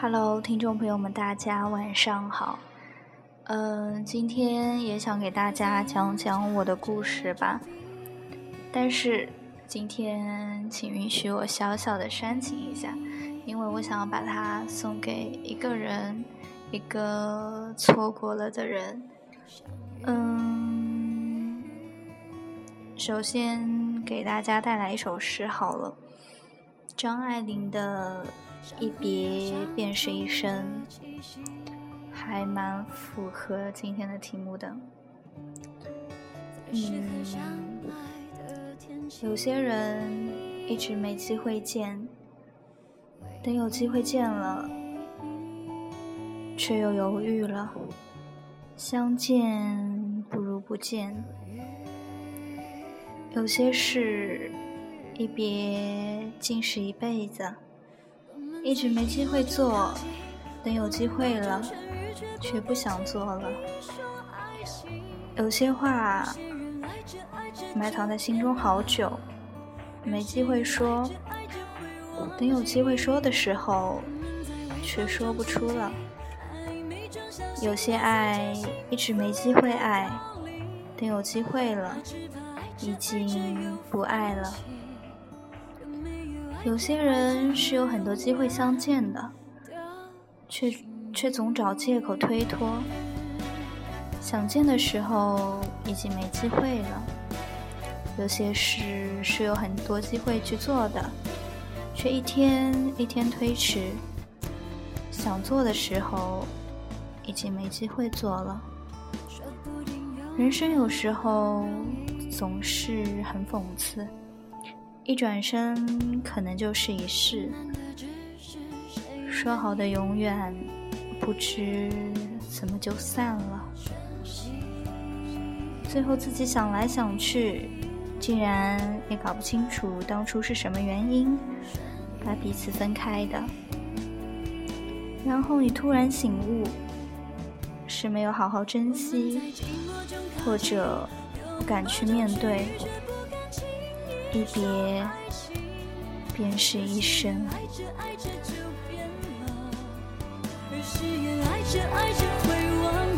Hello，听众朋友们，大家晚上好。嗯，今天也想给大家讲讲我的故事吧。但是今天请允许我小小的煽情一下，因为我想要把它送给一个人，一个错过了的人。嗯，首先给大家带来一首诗好了，张爱玲的《一别便是一生》。还蛮符合今天的题目的。嗯，有些人一直没机会见，等有机会见了，却又犹豫了。相见不如不见。有些事一别竟是一辈子，一直没机会做，等有机会了。却不想做了。有些话埋藏在心中好久，没机会说。等有机会说的时候，却说不出了。有些爱一直没机会爱，等有机会了，已经不爱了。有些人是有很多机会相见的，却。却总找借口推脱，想见的时候已经没机会了。有些事是有很多机会去做的，却一天一天推迟。想做的时候已经没机会做了。人生有时候总是很讽刺，一转身可能就是一世。说好的永远。不知怎么就散了，最后自己想来想去，竟然也搞不清楚当初是什么原因把彼此分开的。然后你突然醒悟，是没有好好珍惜，或者不敢去面对，一别便是一生。誓言爱着爱着会忘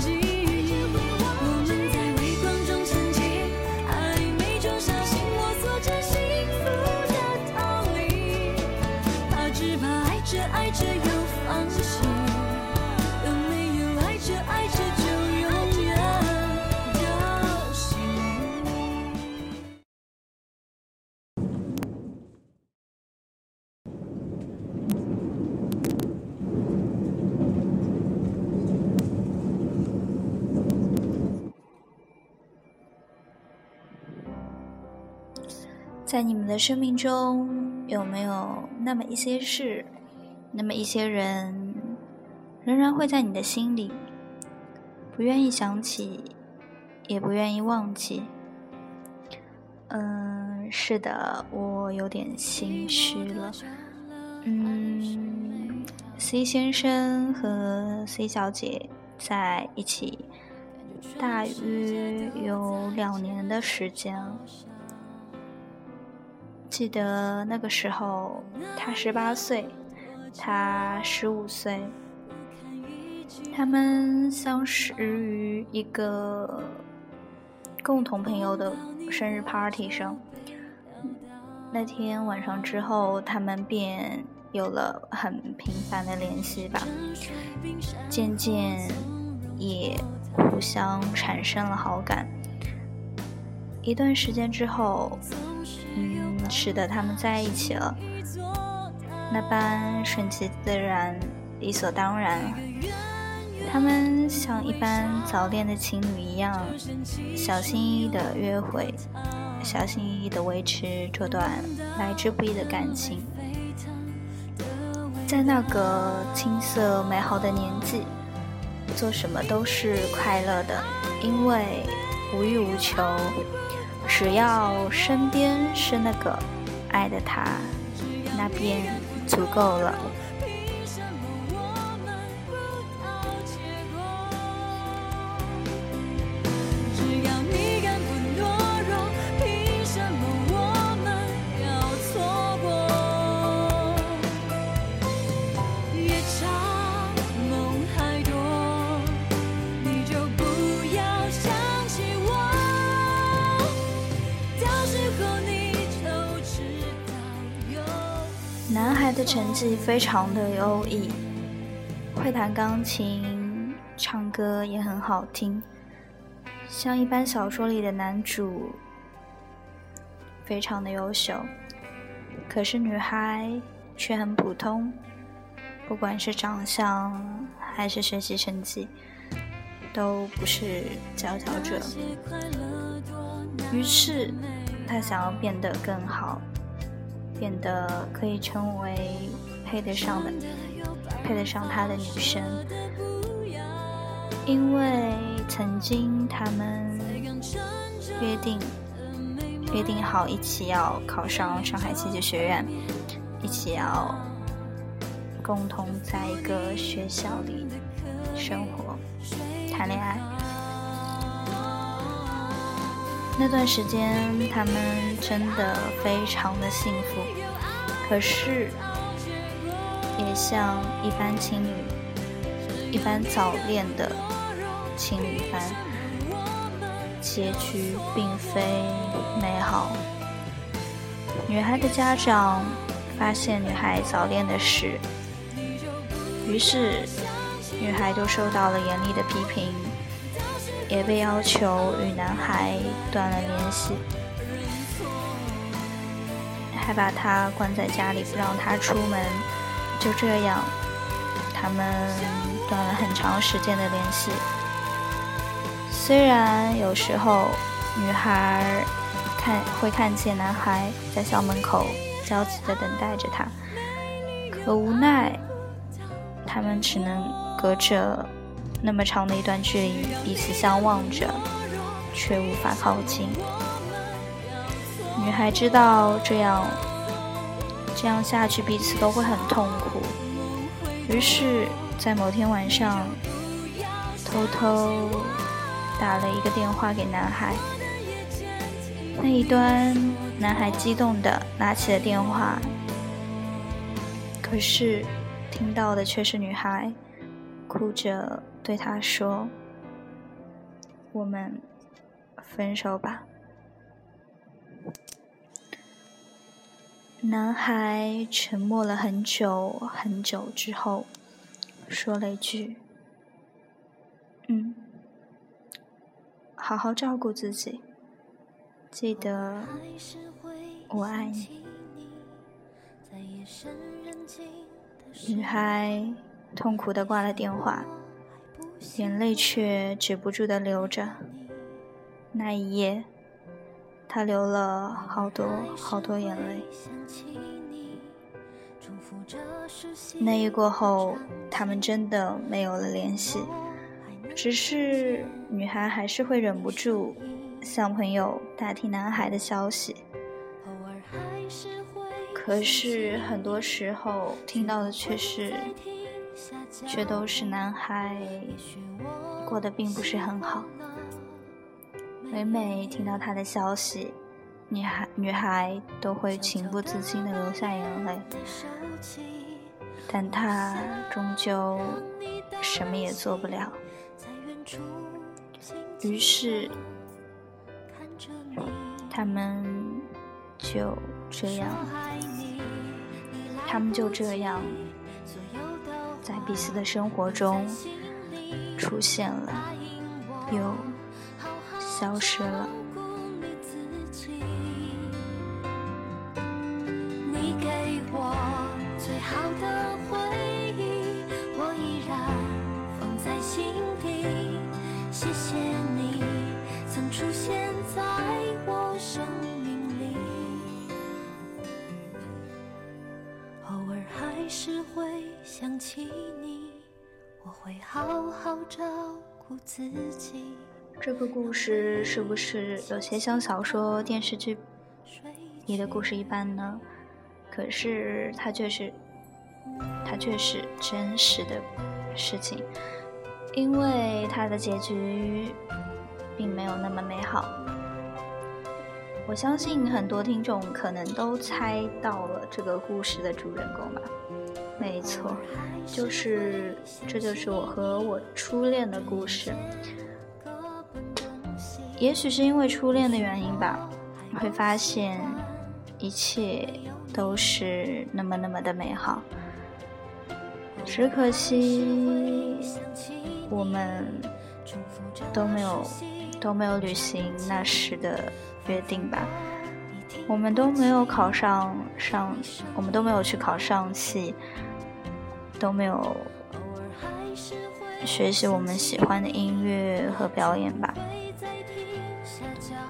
在你们的生命中，有没有那么一些事，那么一些人，仍然会在你的心里，不愿意想起，也不愿意忘记？嗯，是的，我有点心虚了。嗯，C 先生和 C 小姐在一起，大约有两年的时间了。记得那个时候，他十八岁，他十五岁，他们相识于一个共同朋友的生日 party 上。那天晚上之后，他们便有了很频繁的联系吧，渐渐也互相产生了好感。一段时间之后。嗯，使得他们在一起了，那般顺其自然、理所当然。他们像一般早恋的情侣一样，小心翼翼的约会，小心翼翼的维持这段来之不易的感情。在那个青涩美好的年纪，做什么都是快乐的，因为无欲无求。只要身边是那个爱的他，那便足够了。男孩的成绩非常的优异，会弹钢琴，唱歌也很好听，像一般小说里的男主，非常的优秀。可是女孩却很普通，不管是长相还是学习成绩，都不是佼佼者。于是，她想要变得更好，变得可以成为配得上的、配得上他的女生。因为曾经他们约定。约定好一起要考上上海戏剧学院，一起要共同在一个学校里生活、谈恋爱。那段时间，他们真的非常的幸福。可是，也像一般情侣、一般早恋的情侣般。结局并非美好。女孩的家长发现女孩早恋的事，于是女孩就受到了严厉的批评，也被要求与男孩断了联系，还把他关在家里不让他出门。就这样，他们断了很长时间的联系。虽然有时候女孩看会看见男孩在校门口焦急地等待着她，可无奈他们只能隔着那么长的一段距离彼此相望着，却无法靠近。女孩知道这样这样下去彼此都会很痛苦，于是，在某天晚上偷偷。打了一个电话给男孩，那一端男孩激动地拿起了电话，可是听到的却是女孩哭着对他说：“我们分手吧。”男孩沉默了很久很久之后，说了一句：“嗯。”好好照顾自己，记得我爱你。女孩痛苦的挂了电话，眼泪却止不住的流着。那一夜，她流了好多好多眼泪。那一过后，他们真的没有了联系。只是女孩还是会忍不住向朋友打听男孩的消息，可是很多时候听到的却是，却都是男孩过得并不是很好。每每听到他的消息，女孩女孩都会情不自禁的流下眼泪，但他终究什么也做不了。于是，他们就这样，他们就这样，在彼此的生活中出现了，又消失了。是会想起你，我会好好照顾自己。这个故事是不是有些像小说、电视剧里的故事一般呢？可是它却是，它却是真实的事情。因为它的结局并没有那么美好，我相信很多听众可能都猜到了这个故事的主人公吧。没错，就是这就是我和我初恋的故事。也许是因为初恋的原因吧，你会发现一切都是那么那么的美好。只可惜我们都没有都没有履行那时的约定吧。我们都没有考上上，我们都没有去考上戏，都没有学习我们喜欢的音乐和表演吧。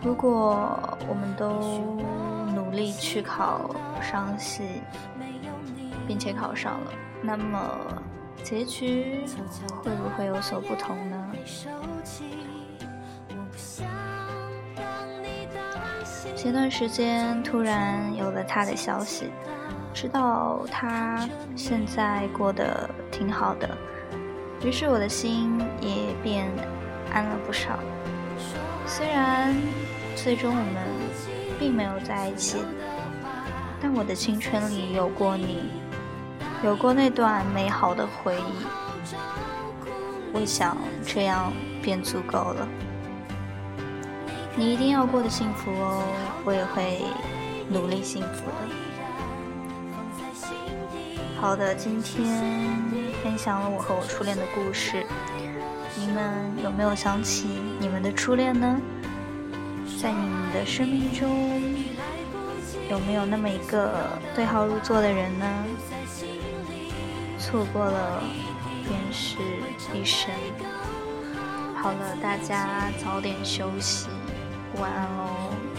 如果我们都努力去考上戏，并且考上了，那么结局会不会有所不同呢？前段时间突然有了他的消息，知道他现在过得挺好的，于是我的心也变安了不少。虽然最终我们并没有在一起，但我的青春里有过你，有过那段美好的回忆，我想这样便足够了。你一定要过得幸福哦，我也会努力幸福的。好的，今天分享了我和我初恋的故事，你们有没有想起你们的初恋呢？在你们的生命中，有没有那么一个对号入座的人呢？错过了，便是一生。好了，大家早点休息。晚安喽。